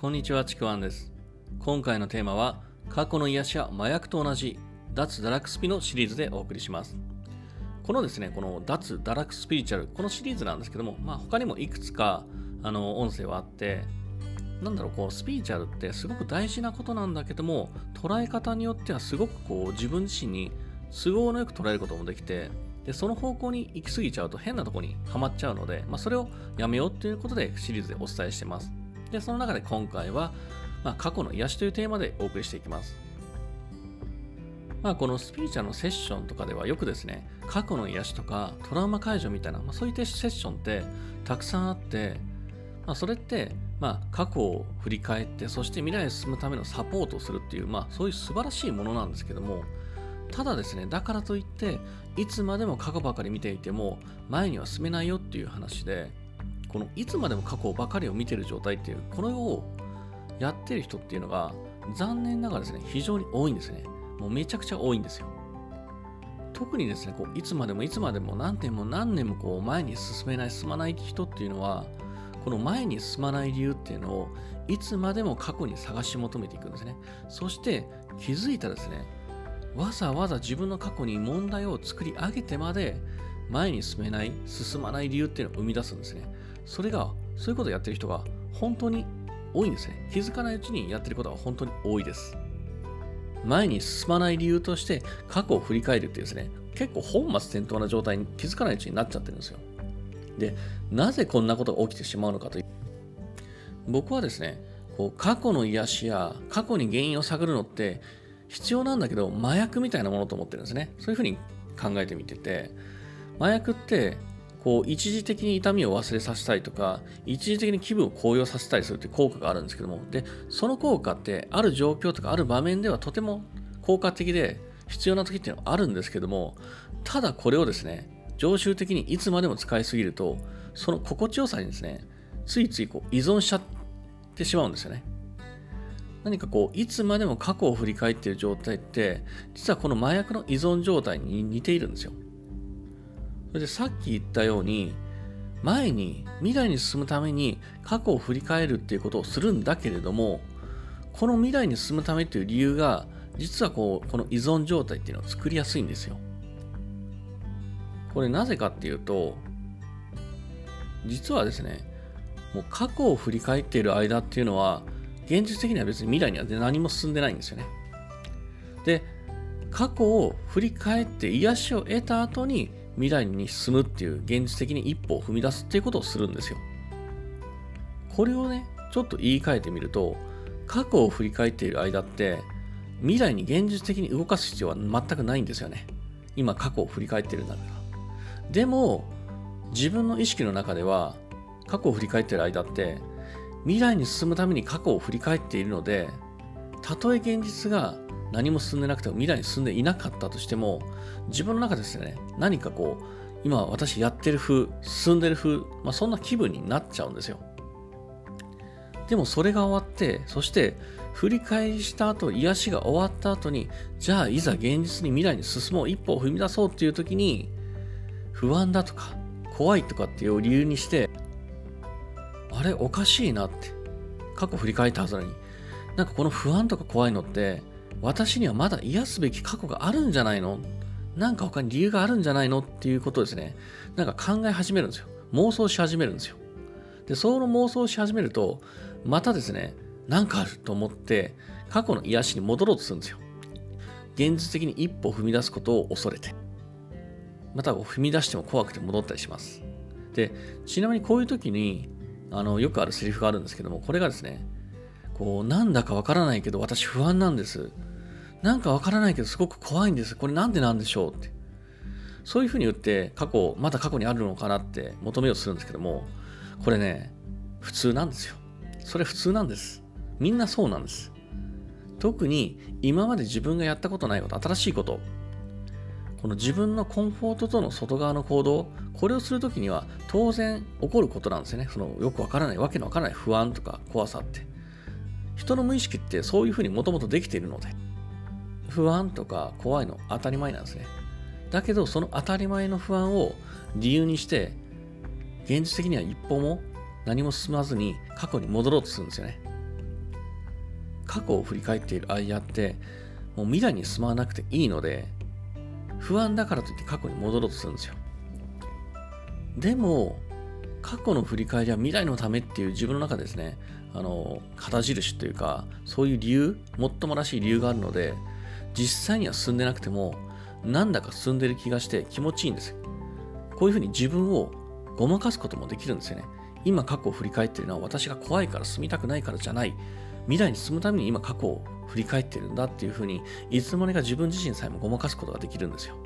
こんにちは、ちくわんです。今回のテーマは、過去の癒しや麻薬と同じ、脱堕落スピのシリーズでお送りします。このですね、この脱堕落スピリチュアル、このシリーズなんですけども、まあ他にもいくつか、あの、音声はあって、なんだろう、こう、スピリチュアルってすごく大事なことなんだけども、捉え方によってはすごくこう、自分自身に都合のよく捉えることもできて、で、その方向に行き過ぎちゃうと変なとこにはまっちゃうので、まあそれをやめようっていうことでシリーズでお伝えしてます。で、その中で今回は、まあ、過去の癒しというテーマでお送りしていきます。まあ、このスピリチュアルのセッションとかではよくですね、過去の癒しとかトラウマ解除みたいな、まあ、そういったセッションってたくさんあって、まあ、それって、まあ、過去を振り返って、そして未来へ進むためのサポートをするっていう、まあ、そういう素晴らしいものなんですけども、ただですね、だからといって、いつまでも過去ばかり見ていても、前には進めないよっていう話で、このいつまでも過去ばかりを見てる状態っていう、これをやってる人っていうのが、残念ながらですね、非常に多いんですね。もうめちゃくちゃ多いんですよ。特にですね、こういつまでもいつまでも何年も何年もこう前に進めない、進まない人っていうのは、この前に進まない理由っていうのを、いつまでも過去に探し求めていくんですね。そして気づいたらですね、わざわざ自分の過去に問題を作り上げてまで前に進めない、進まない理由っていうのを生み出すんですね。それが、そういうことをやってる人が本当に多いんですね。気づかないうちにやってることが本当に多いです。前に進まない理由として過去を振り返るっていうですね、結構本末転倒な状態に気づかないうちになっちゃってるんですよ。で、なぜこんなことが起きてしまうのかという。僕はですね、こう過去の癒しや過去に原因を探るのって必要なんだけど麻薬みたいなものと思ってるんですね。そういうふうに考えてみてて、麻薬ってこう一時的に痛みを忘れさせたりとか一時的に気分を高揚させたりするって効果があるんですけどもでその効果ってある状況とかある場面ではとても効果的で必要な時っていうのはあるんですけどもただこれをですね常習的にいつまでも使いすぎるとその心地よさにですねついついこう依存しちゃってしまうんですよね。何かこういつまでも過去を振り返っている状態って実はこの麻薬の依存状態に似ているんですよ。それでさっき言ったように前に未来に進むために過去を振り返るっていうことをするんだけれどもこの未来に進むためという理由が実はこうこの依存状態っていうのを作りやすいんですよ。これなぜかっていうと実はですねもう過去を振り返っている間っていうのは現実的には別に未来には何も進んでないんですよね。で過去を振り返って癒しを得た後に未来に進むっていう現実的に一歩を踏み出すっていうことをするんですよ。これをね、ちょっと言い換えてみると、過去を振り返っている間って、未来に現実的に動かす必要は全くないんですよね。今過去を振り返ってるんだから。でも、自分の意識の中では、過去を振り返っている間って、未来に進むために過去を振り返っているので、たとえ現実が何も進んでなくても未来に進んでいなかったとしても自分の中ですね。何かこう今私やってる風進んでる風、まあ、そんな気分になっちゃうんですよ。でもそれが終わってそして振り返りした後癒しが終わった後にじゃあいざ現実に未来に進もう一歩を踏み出そうっていう時に不安だとか怖いとかっていう理由にしてあれおかしいなって過去振り返ったはずなのになんかこの不安とか怖いのって私にはまだ癒すべき過去があるんじゃないの？なんか他に理由があるんじゃないの？っていうことですね、なんか考え始めるんですよ。妄想し始めるんですよ。で、その妄想し始めると、またですね、なんかあると思って、過去の癒しに戻ろうとするんですよ。現実的に一歩踏み出すことを恐れて。また踏み出しても怖くて戻ったりします。で、ちなみにこういう時に、あの、よくあるセリフがあるんですけども、これがですね、こう、なんだかわからないけど私不安なんです。なんかわからないけどすごく怖いんです。これなんでなんでしょうって。そういうふうに言って過去、まだ過去にあるのかなって求めようとするんですけども、これね、普通なんですよ。それ普通なんです。みんなそうなんです。特に今まで自分がやったことないこと、新しいこと、この自分のコンフォートとの外側の行動、これをするときには当然起こることなんですよね。そのよくわからない、わけのわからない不安とか怖さって。人の無意識ってそういうふうにもともとできているので、不安とか怖いの当たり前なんですね。だけど、その当たり前の不安を理由にして、現実的には一歩も何も進まずに過去に戻ろうとするんですよね。過去を振り返っている間ってもう未来に進まなくていいので不安だからといって過去に戻ろうとするんですよでも過去の振り返りは未来のためっていう自分の中でですねあの旗印というかそういう理由もっともらしい理由があるので実際には進んでなくてもなんだか進んでる気がして気持ちいいんですこういうふうに自分をごまかすこともできるんですよね。今過去を振り返ってるのは私が怖いから住みたくないからじゃない。未来に進むために今過去を振り返ってるんだっていうふうにいつの間にか自分自身さえもごまかすことができるんですよ。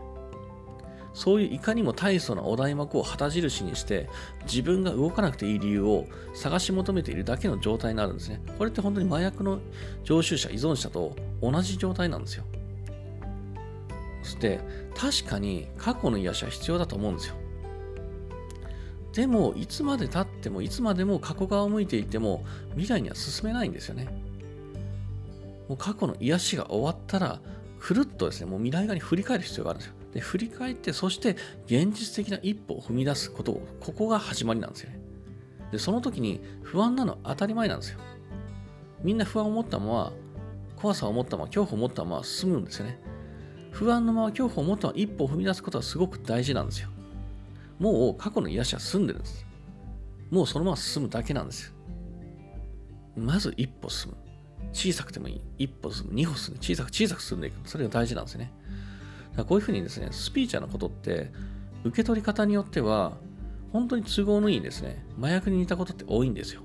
そういういかにも大層なお題目を旗印にして自分が動かなくていい理由を探し求めているだけの状態になるんですね。これって本当に麻薬の常習者依存者と同じ状態なんですよ。して確かに過去の癒しは必要だと思うんですよでも、いつまで経っても、いつまでも過去側を向いていても、未来には進めないんですよね。もう過去の癒しが終わったら、くるっとですね、もう未来側に振り返る必要があるんですよ。で、振り返って、そして現実的な一歩を踏み出すことを、ここが始まりなんですよね。で、その時に不安なのは当たり前なんですよ。みんな不安を持ったまま、怖さを持ったまま、恐怖を持ったまま進むんですよね。不安のまま恐怖を持ったまま一歩を踏み出すことはすごく大事なんですよ。もう過去の癒しは済んでるんです。もうそのまま進むだけなんですよ。まず一歩進む。小さくてもいい。一歩進む。二歩進む。小さく小さく進んでいく。それが大事なんですよね。だからこういうふうにですね、スピーチャーのことって、受け取り方によっては、本当に都合のいいですね、麻薬に似たことって多いんですよ。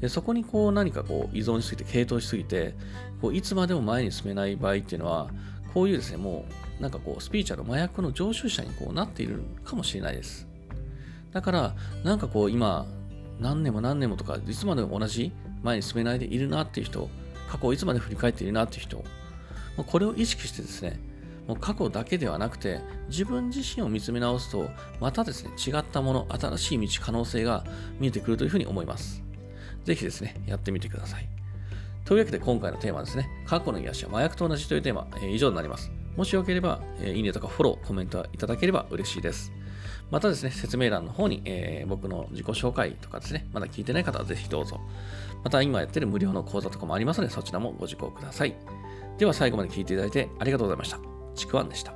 でそこにこう何かこう依存しすぎて、傾倒しすぎて、こういつまでも前に進めない場合っていうのは、こういうですね、もうなんかこうスピーチャル麻薬の常習者にこうなっているかもしれないです。だから、なんかこう今、何年も何年もとか、いつまでも同じ前に進めないでいるなっていう人、過去をいつまで振り返っているなっていう人、これを意識してですね、もう過去だけではなくて、自分自身を見つめ直すと、またですね、違ったもの、新しい道、可能性が見えてくるというふうに思います。ぜひですね、やってみてください。というわけで今回のテーマですね、過去の癒しは麻薬と同じというテーマ、えー、以上になります。もしよければ、えー、いいねとかフォロー、コメントいただければ嬉しいです。またですね、説明欄の方に、えー、僕の自己紹介とかですね、まだ聞いてない方はぜひどうぞ。また今やってる無料の講座とかもありますので、そちらもご受講ください。では最後まで聞いていただいてありがとうございました。ちくわんでした。